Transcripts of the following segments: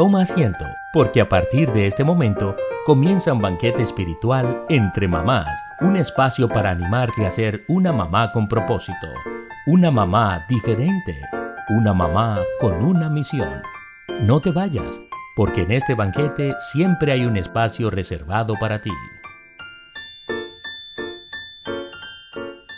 toma asiento, porque a partir de este momento comienza un banquete espiritual entre mamás, un espacio para animarte a ser una mamá con propósito, una mamá diferente, una mamá con una misión. No te vayas, porque en este banquete siempre hay un espacio reservado para ti.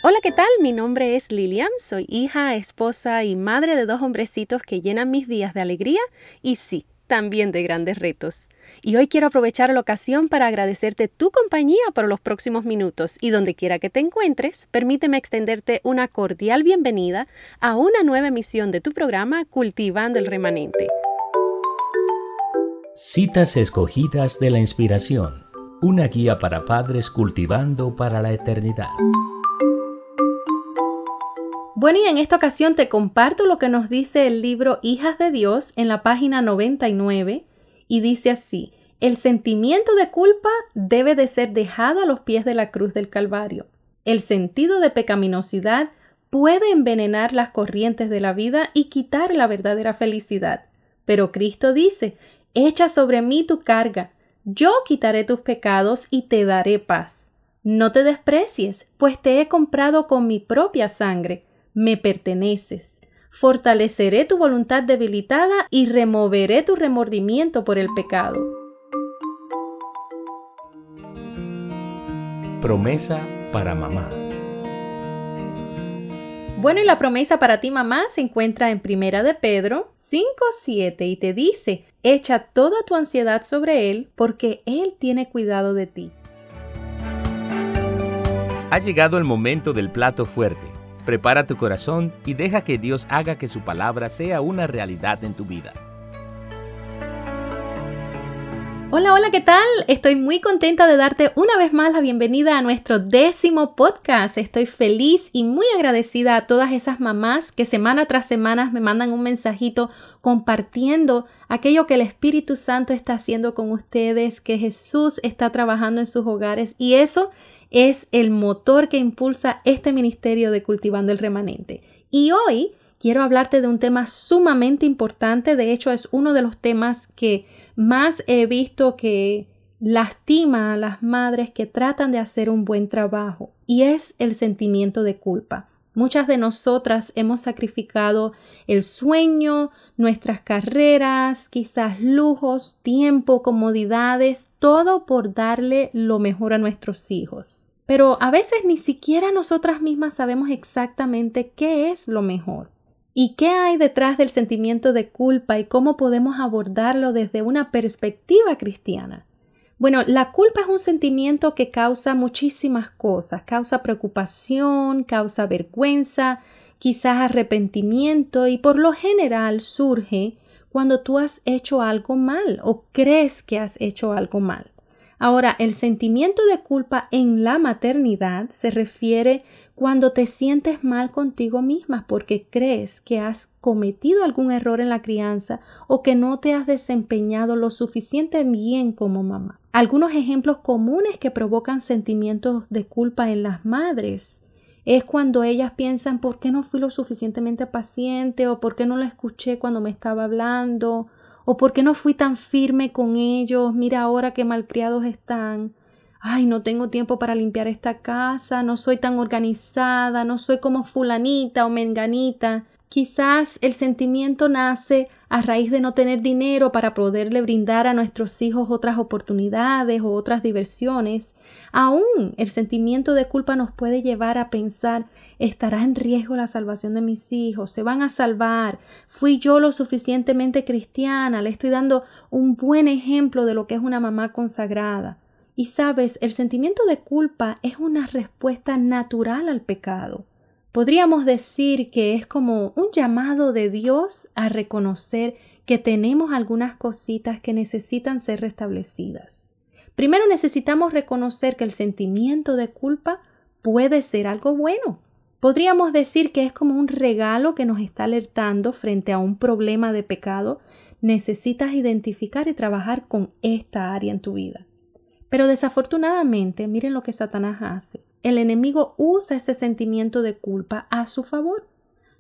Hola, ¿qué tal? Mi nombre es Lilian, soy hija, esposa y madre de dos hombrecitos que llenan mis días de alegría y sí, también de grandes retos. Y hoy quiero aprovechar la ocasión para agradecerte tu compañía por los próximos minutos y donde quiera que te encuentres, permíteme extenderte una cordial bienvenida a una nueva emisión de tu programa Cultivando el Remanente. Citas escogidas de la inspiración, una guía para padres cultivando para la eternidad. Bueno, y en esta ocasión te comparto lo que nos dice el libro Hijas de Dios en la página 99 y dice así, el sentimiento de culpa debe de ser dejado a los pies de la cruz del Calvario. El sentido de pecaminosidad puede envenenar las corrientes de la vida y quitar la verdadera felicidad. Pero Cristo dice, echa sobre mí tu carga, yo quitaré tus pecados y te daré paz. No te desprecies, pues te he comprado con mi propia sangre me perteneces. Fortaleceré tu voluntad debilitada y removeré tu remordimiento por el pecado. Promesa para mamá. Bueno, y la promesa para ti mamá se encuentra en Primera de Pedro 5:7 y te dice: "Echa toda tu ansiedad sobre él, porque él tiene cuidado de ti." Ha llegado el momento del plato fuerte Prepara tu corazón y deja que Dios haga que su palabra sea una realidad en tu vida. Hola, hola, ¿qué tal? Estoy muy contenta de darte una vez más la bienvenida a nuestro décimo podcast. Estoy feliz y muy agradecida a todas esas mamás que semana tras semana me mandan un mensajito compartiendo aquello que el Espíritu Santo está haciendo con ustedes, que Jesús está trabajando en sus hogares y eso es el motor que impulsa este ministerio de Cultivando el Remanente. Y hoy quiero hablarte de un tema sumamente importante, de hecho es uno de los temas que más he visto que lastima a las madres que tratan de hacer un buen trabajo y es el sentimiento de culpa. Muchas de nosotras hemos sacrificado el sueño, nuestras carreras, quizás lujos, tiempo, comodidades, todo por darle lo mejor a nuestros hijos. Pero a veces ni siquiera nosotras mismas sabemos exactamente qué es lo mejor. ¿Y qué hay detrás del sentimiento de culpa y cómo podemos abordarlo desde una perspectiva cristiana? Bueno, la culpa es un sentimiento que causa muchísimas cosas, causa preocupación, causa vergüenza, quizás arrepentimiento y por lo general surge cuando tú has hecho algo mal o crees que has hecho algo mal. Ahora, el sentimiento de culpa en la maternidad se refiere cuando te sientes mal contigo misma porque crees que has cometido algún error en la crianza o que no te has desempeñado lo suficiente bien como mamá. Algunos ejemplos comunes que provocan sentimientos de culpa en las madres es cuando ellas piensan por qué no fui lo suficientemente paciente o por qué no la escuché cuando me estaba hablando o por qué no fui tan firme con ellos, mira ahora qué malcriados están ay, no tengo tiempo para limpiar esta casa, no soy tan organizada, no soy como fulanita o menganita. Quizás el sentimiento nace a raíz de no tener dinero para poderle brindar a nuestros hijos otras oportunidades o otras diversiones. Aún el sentimiento de culpa nos puede llevar a pensar ¿estará en riesgo la salvación de mis hijos? ¿Se van a salvar? ¿Fui yo lo suficientemente cristiana? ¿Le estoy dando un buen ejemplo de lo que es una mamá consagrada? Y sabes, el sentimiento de culpa es una respuesta natural al pecado. Podríamos decir que es como un llamado de Dios a reconocer que tenemos algunas cositas que necesitan ser restablecidas. Primero necesitamos reconocer que el sentimiento de culpa puede ser algo bueno. Podríamos decir que es como un regalo que nos está alertando frente a un problema de pecado. Necesitas identificar y trabajar con esta área en tu vida. Pero desafortunadamente, miren lo que Satanás hace. El enemigo usa ese sentimiento de culpa a su favor.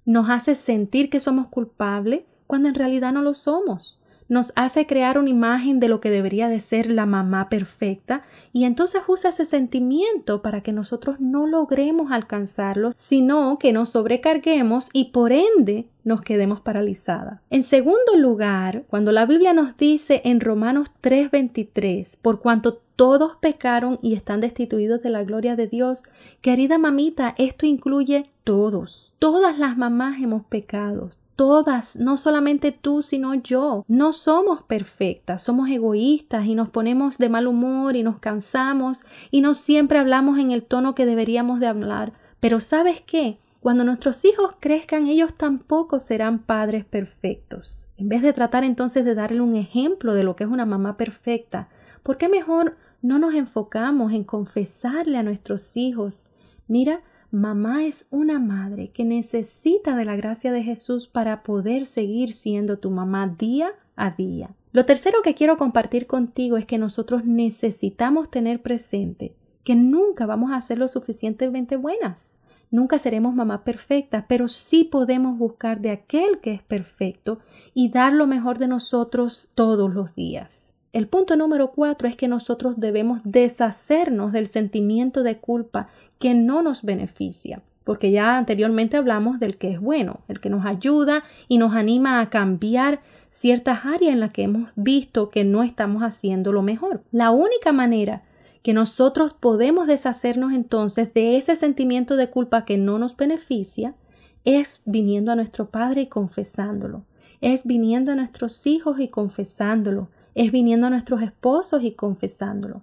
Nos hace sentir que somos culpables cuando en realidad no lo somos. Nos hace crear una imagen de lo que debería de ser la mamá perfecta y entonces usa ese sentimiento para que nosotros no logremos alcanzarlo, sino que nos sobrecarguemos y por ende nos quedemos paralizadas. En segundo lugar, cuando la Biblia nos dice en Romanos 3:23, por cuanto todos pecaron y están destituidos de la gloria de Dios, querida mamita, esto incluye todos. Todas las mamás hemos pecado todas, no solamente tú, sino yo. No somos perfectas, somos egoístas y nos ponemos de mal humor y nos cansamos y no siempre hablamos en el tono que deberíamos de hablar. Pero ¿sabes qué? Cuando nuestros hijos crezcan, ellos tampoco serán padres perfectos. En vez de tratar entonces de darle un ejemplo de lo que es una mamá perfecta, ¿por qué mejor no nos enfocamos en confesarle a nuestros hijos? Mira, Mamá es una madre que necesita de la gracia de Jesús para poder seguir siendo tu mamá día a día. Lo tercero que quiero compartir contigo es que nosotros necesitamos tener presente que nunca vamos a ser lo suficientemente buenas. Nunca seremos mamá perfecta, pero sí podemos buscar de aquel que es perfecto y dar lo mejor de nosotros todos los días. El punto número cuatro es que nosotros debemos deshacernos del sentimiento de culpa que no nos beneficia, porque ya anteriormente hablamos del que es bueno, el que nos ayuda y nos anima a cambiar ciertas áreas en las que hemos visto que no estamos haciendo lo mejor. La única manera que nosotros podemos deshacernos entonces de ese sentimiento de culpa que no nos beneficia es viniendo a nuestro Padre y confesándolo, es viniendo a nuestros hijos y confesándolo, es viniendo a nuestros esposos y confesándolo.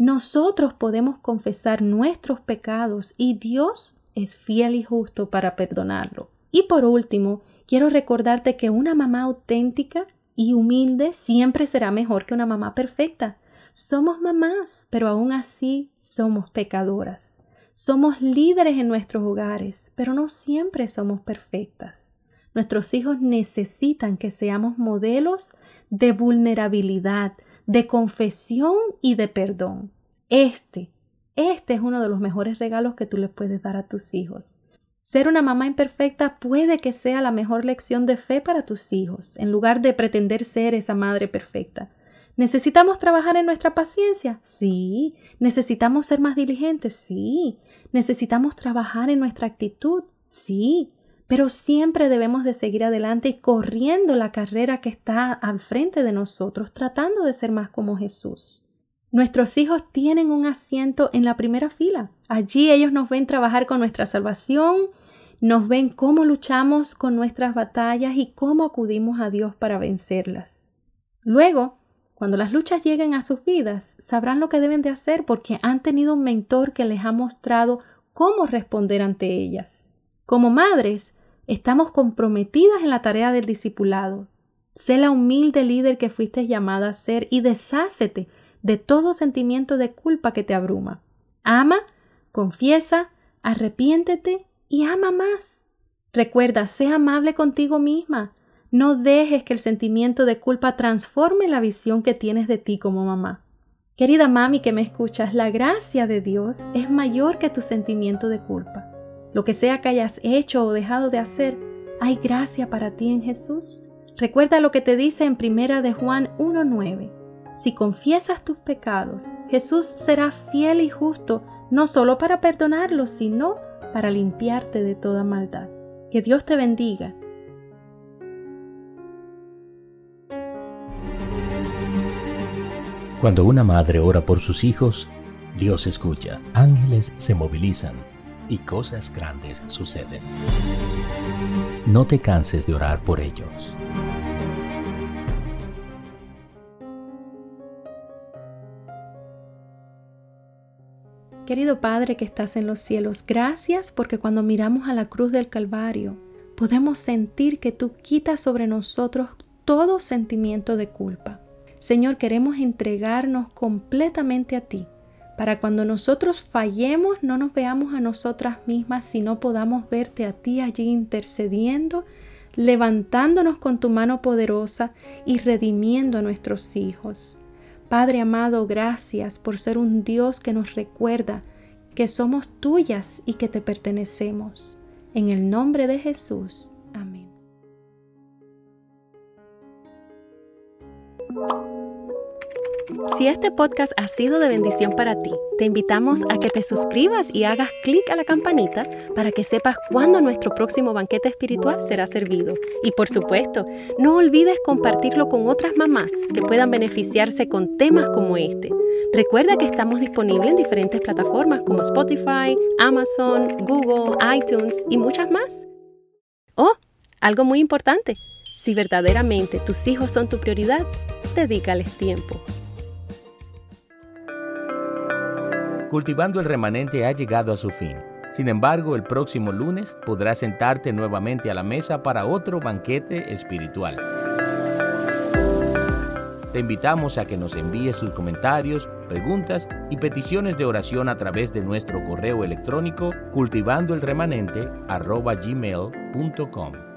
Nosotros podemos confesar nuestros pecados y Dios es fiel y justo para perdonarlo. Y por último, quiero recordarte que una mamá auténtica y humilde siempre será mejor que una mamá perfecta. Somos mamás, pero aún así somos pecadoras. Somos líderes en nuestros hogares, pero no siempre somos perfectas. Nuestros hijos necesitan que seamos modelos de vulnerabilidad, de confesión y de perdón. Este, este es uno de los mejores regalos que tú le puedes dar a tus hijos. Ser una mamá imperfecta puede que sea la mejor lección de fe para tus hijos, en lugar de pretender ser esa madre perfecta. ¿Necesitamos trabajar en nuestra paciencia? Sí. ¿Necesitamos ser más diligentes? Sí. ¿Necesitamos trabajar en nuestra actitud? Sí pero siempre debemos de seguir adelante y corriendo la carrera que está al frente de nosotros, tratando de ser más como Jesús. Nuestros hijos tienen un asiento en la primera fila. Allí ellos nos ven trabajar con nuestra salvación, nos ven cómo luchamos con nuestras batallas y cómo acudimos a Dios para vencerlas. Luego, cuando las luchas lleguen a sus vidas, sabrán lo que deben de hacer porque han tenido un mentor que les ha mostrado cómo responder ante ellas. Como madres, Estamos comprometidas en la tarea del discipulado. Sé la humilde líder que fuiste llamada a ser y deshácete de todo sentimiento de culpa que te abruma. Ama, confiesa, arrepiéntete y ama más. Recuerda, sé amable contigo misma. No dejes que el sentimiento de culpa transforme la visión que tienes de ti como mamá. Querida mami que me escuchas, la gracia de Dios es mayor que tu sentimiento de culpa. Lo que sea que hayas hecho o dejado de hacer, hay gracia para ti en Jesús. Recuerda lo que te dice en Primera de Juan 1:9. Si confiesas tus pecados, Jesús será fiel y justo no solo para perdonarlos, sino para limpiarte de toda maldad. Que Dios te bendiga. Cuando una madre ora por sus hijos, Dios escucha, ángeles se movilizan y cosas grandes suceden. No te canses de orar por ellos. Querido Padre que estás en los cielos, gracias porque cuando miramos a la cruz del Calvario, podemos sentir que tú quitas sobre nosotros todo sentimiento de culpa. Señor, queremos entregarnos completamente a ti para cuando nosotros fallemos no nos veamos a nosotras mismas, sino podamos verte a ti allí intercediendo, levantándonos con tu mano poderosa y redimiendo a nuestros hijos. Padre amado, gracias por ser un Dios que nos recuerda que somos tuyas y que te pertenecemos. En el nombre de Jesús. Amén. Si este podcast ha sido de bendición para ti, te invitamos a que te suscribas y hagas clic a la campanita para que sepas cuándo nuestro próximo banquete espiritual será servido. Y por supuesto, no olvides compartirlo con otras mamás que puedan beneficiarse con temas como este. Recuerda que estamos disponibles en diferentes plataformas como Spotify, Amazon, Google, iTunes y muchas más. Oh, algo muy importante. Si verdaderamente tus hijos son tu prioridad, dedícales tiempo. Cultivando el remanente ha llegado a su fin. Sin embargo, el próximo lunes podrás sentarte nuevamente a la mesa para otro banquete espiritual. Te invitamos a que nos envíes sus comentarios, preguntas y peticiones de oración a través de nuestro correo electrónico cultivandoelremanente@gmail.com.